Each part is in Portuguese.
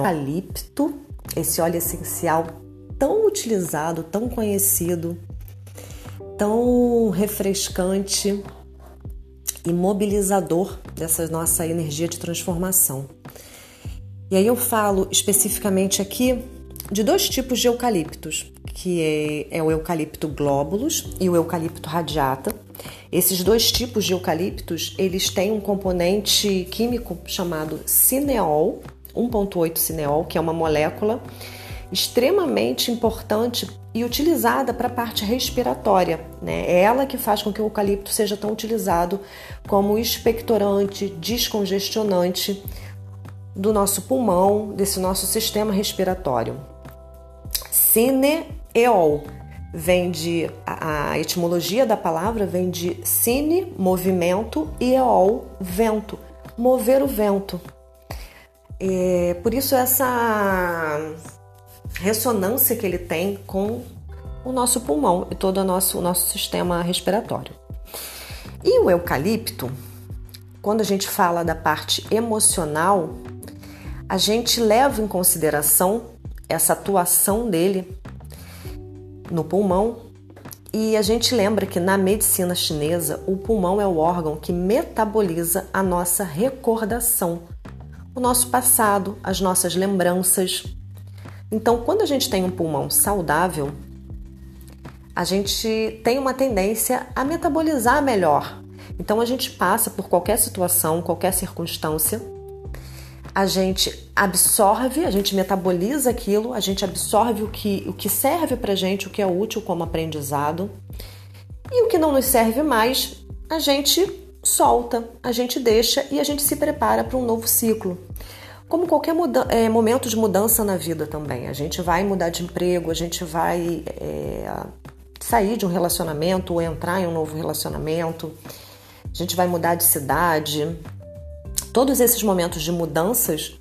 Eucalipto, esse óleo essencial tão utilizado, tão conhecido, tão refrescante e mobilizador dessa nossa energia de transformação. E aí eu falo especificamente aqui de dois tipos de eucaliptos, que é, é o eucalipto glóbulos e o eucalipto radiata. Esses dois tipos de eucaliptos, eles têm um componente químico chamado cineol, 1.8 cineol, que é uma molécula extremamente importante e utilizada para a parte respiratória. Né? É ela que faz com que o eucalipto seja tão utilizado como expectorante, descongestionante do nosso pulmão, desse nosso sistema respiratório. Cineol vem de a, a etimologia da palavra vem de cine, movimento, e eol, vento, mover o vento. É, por isso essa ressonância que ele tem com o nosso pulmão e todo o nosso, o nosso sistema respiratório. E o eucalipto, quando a gente fala da parte emocional, a gente leva em consideração essa atuação dele no pulmão e a gente lembra que na medicina chinesa o pulmão é o órgão que metaboliza a nossa recordação, o nosso passado, as nossas lembranças. Então, quando a gente tem um pulmão saudável, a gente tem uma tendência a metabolizar melhor. Então, a gente passa por qualquer situação, qualquer circunstância a gente absorve, a gente metaboliza aquilo, a gente absorve o que, o que serve para gente, o que é útil como aprendizado, e o que não nos serve mais, a gente solta, a gente deixa e a gente se prepara para um novo ciclo. Como qualquer é, momento de mudança na vida também, a gente vai mudar de emprego, a gente vai é, sair de um relacionamento ou entrar em um novo relacionamento, a gente vai mudar de cidade, todos esses momentos de mudanças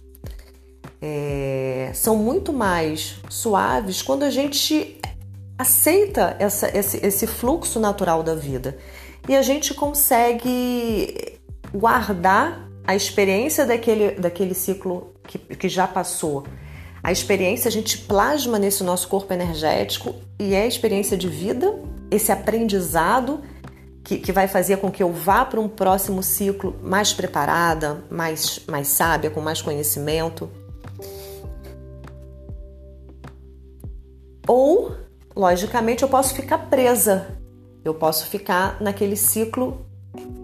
é, são muito mais suaves quando a gente aceita essa, esse, esse fluxo natural da vida e a gente consegue guardar a experiência daquele, daquele ciclo que, que já passou. A experiência a gente plasma nesse nosso corpo energético e é a experiência de vida, esse aprendizado que, que vai fazer com que eu vá para um próximo ciclo mais preparada, mais, mais sábia, com mais conhecimento. Ou, logicamente, eu posso ficar presa, eu posso ficar naquele ciclo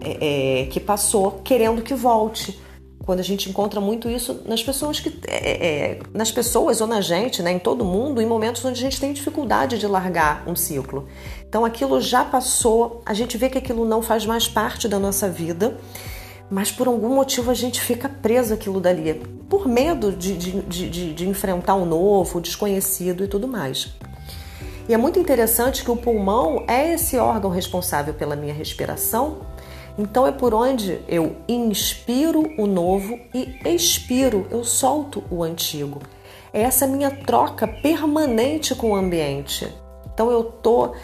é, é, que passou, querendo que volte quando a gente encontra muito isso nas pessoas que é, é, nas pessoas ou na gente, né, em todo mundo, em momentos onde a gente tem dificuldade de largar um ciclo. Então aquilo já passou, a gente vê que aquilo não faz mais parte da nossa vida, mas por algum motivo a gente fica preso aquilo dali, por medo de, de, de, de enfrentar o novo, o desconhecido e tudo mais. E é muito interessante que o pulmão é esse órgão responsável pela minha respiração então é por onde eu inspiro o novo e expiro, eu solto o antigo. É essa minha troca permanente com o ambiente. Então eu tô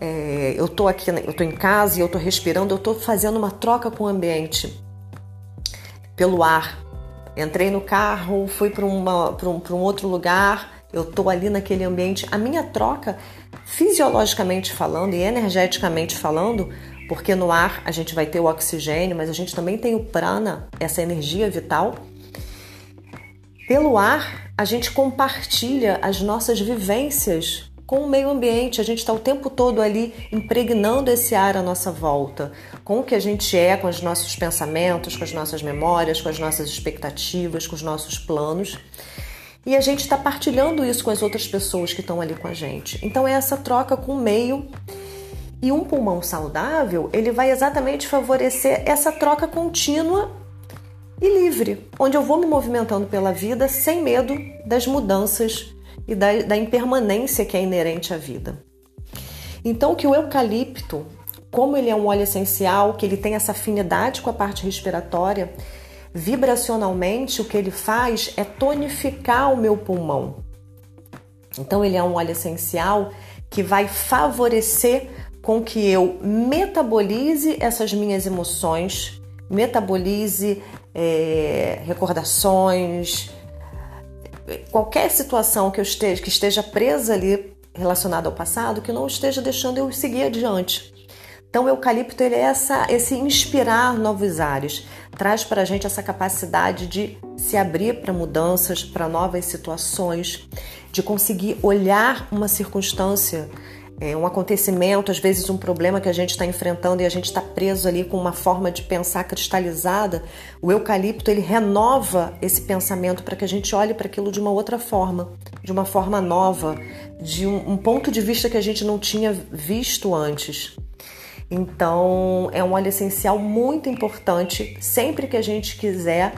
é, eu tô aqui, eu tô em casa e eu tô respirando, eu tô fazendo uma troca com o ambiente pelo ar. Entrei no carro, fui para um, um outro lugar, eu tô ali naquele ambiente. A minha troca, fisiologicamente falando e energeticamente falando, porque no ar a gente vai ter o oxigênio, mas a gente também tem o prana, essa energia vital. Pelo ar, a gente compartilha as nossas vivências com o meio ambiente. A gente está o tempo todo ali impregnando esse ar à nossa volta, com o que a gente é, com os nossos pensamentos, com as nossas memórias, com as nossas expectativas, com os nossos planos. E a gente está partilhando isso com as outras pessoas que estão ali com a gente. Então é essa troca com o meio e um pulmão saudável, ele vai exatamente favorecer essa troca contínua e livre, onde eu vou me movimentando pela vida sem medo das mudanças e da, da impermanência que é inerente à vida. Então, que o eucalipto, como ele é um óleo essencial, que ele tem essa afinidade com a parte respiratória, vibracionalmente o que ele faz é tonificar o meu pulmão. Então, ele é um óleo essencial que vai favorecer com que eu metabolize essas minhas emoções, metabolize é, recordações, qualquer situação que eu esteja que esteja presa ali relacionada ao passado, que não esteja deixando eu seguir adiante. Então, o eucalipto ele é essa, esse inspirar novos ares, traz para a gente essa capacidade de se abrir para mudanças, para novas situações, de conseguir olhar uma circunstância, é, um acontecimento, às vezes um problema que a gente está enfrentando e a gente está preso ali com uma forma de pensar cristalizada. O eucalipto ele renova esse pensamento para que a gente olhe para aquilo de uma outra forma, de uma forma nova, de um, um ponto de vista que a gente não tinha visto antes. Então, é um óleo essencial muito importante. Sempre que a gente quiser,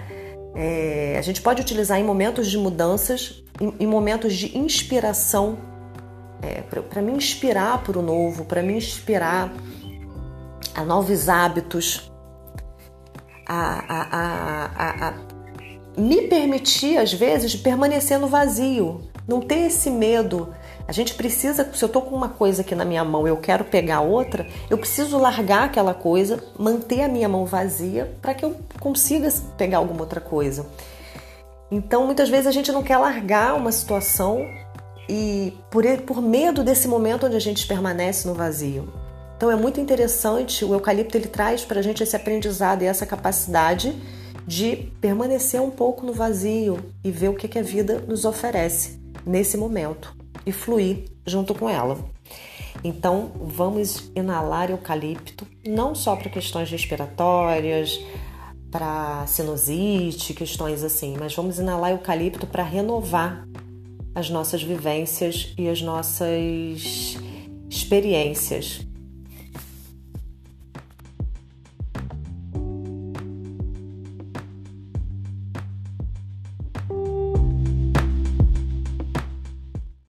é, a gente pode utilizar em momentos de mudanças, em, em momentos de inspiração, é, para me inspirar para o novo, para me inspirar a novos hábitos, a, a, a, a, me permitir, às vezes, permanecer no vazio, não ter esse medo a gente precisa, se eu tô com uma coisa aqui na minha mão, eu quero pegar outra, eu preciso largar aquela coisa, manter a minha mão vazia para que eu consiga pegar alguma outra coisa. Então, muitas vezes a gente não quer largar uma situação e por, por medo desse momento onde a gente permanece no vazio. Então, é muito interessante, o eucalipto ele traz para a gente esse aprendizado e essa capacidade de permanecer um pouco no vazio e ver o que, que a vida nos oferece nesse momento e fluir junto com ela. Então, vamos inalar eucalipto não só para questões respiratórias, para sinusite, questões assim, mas vamos inalar eucalipto para renovar as nossas vivências e as nossas experiências.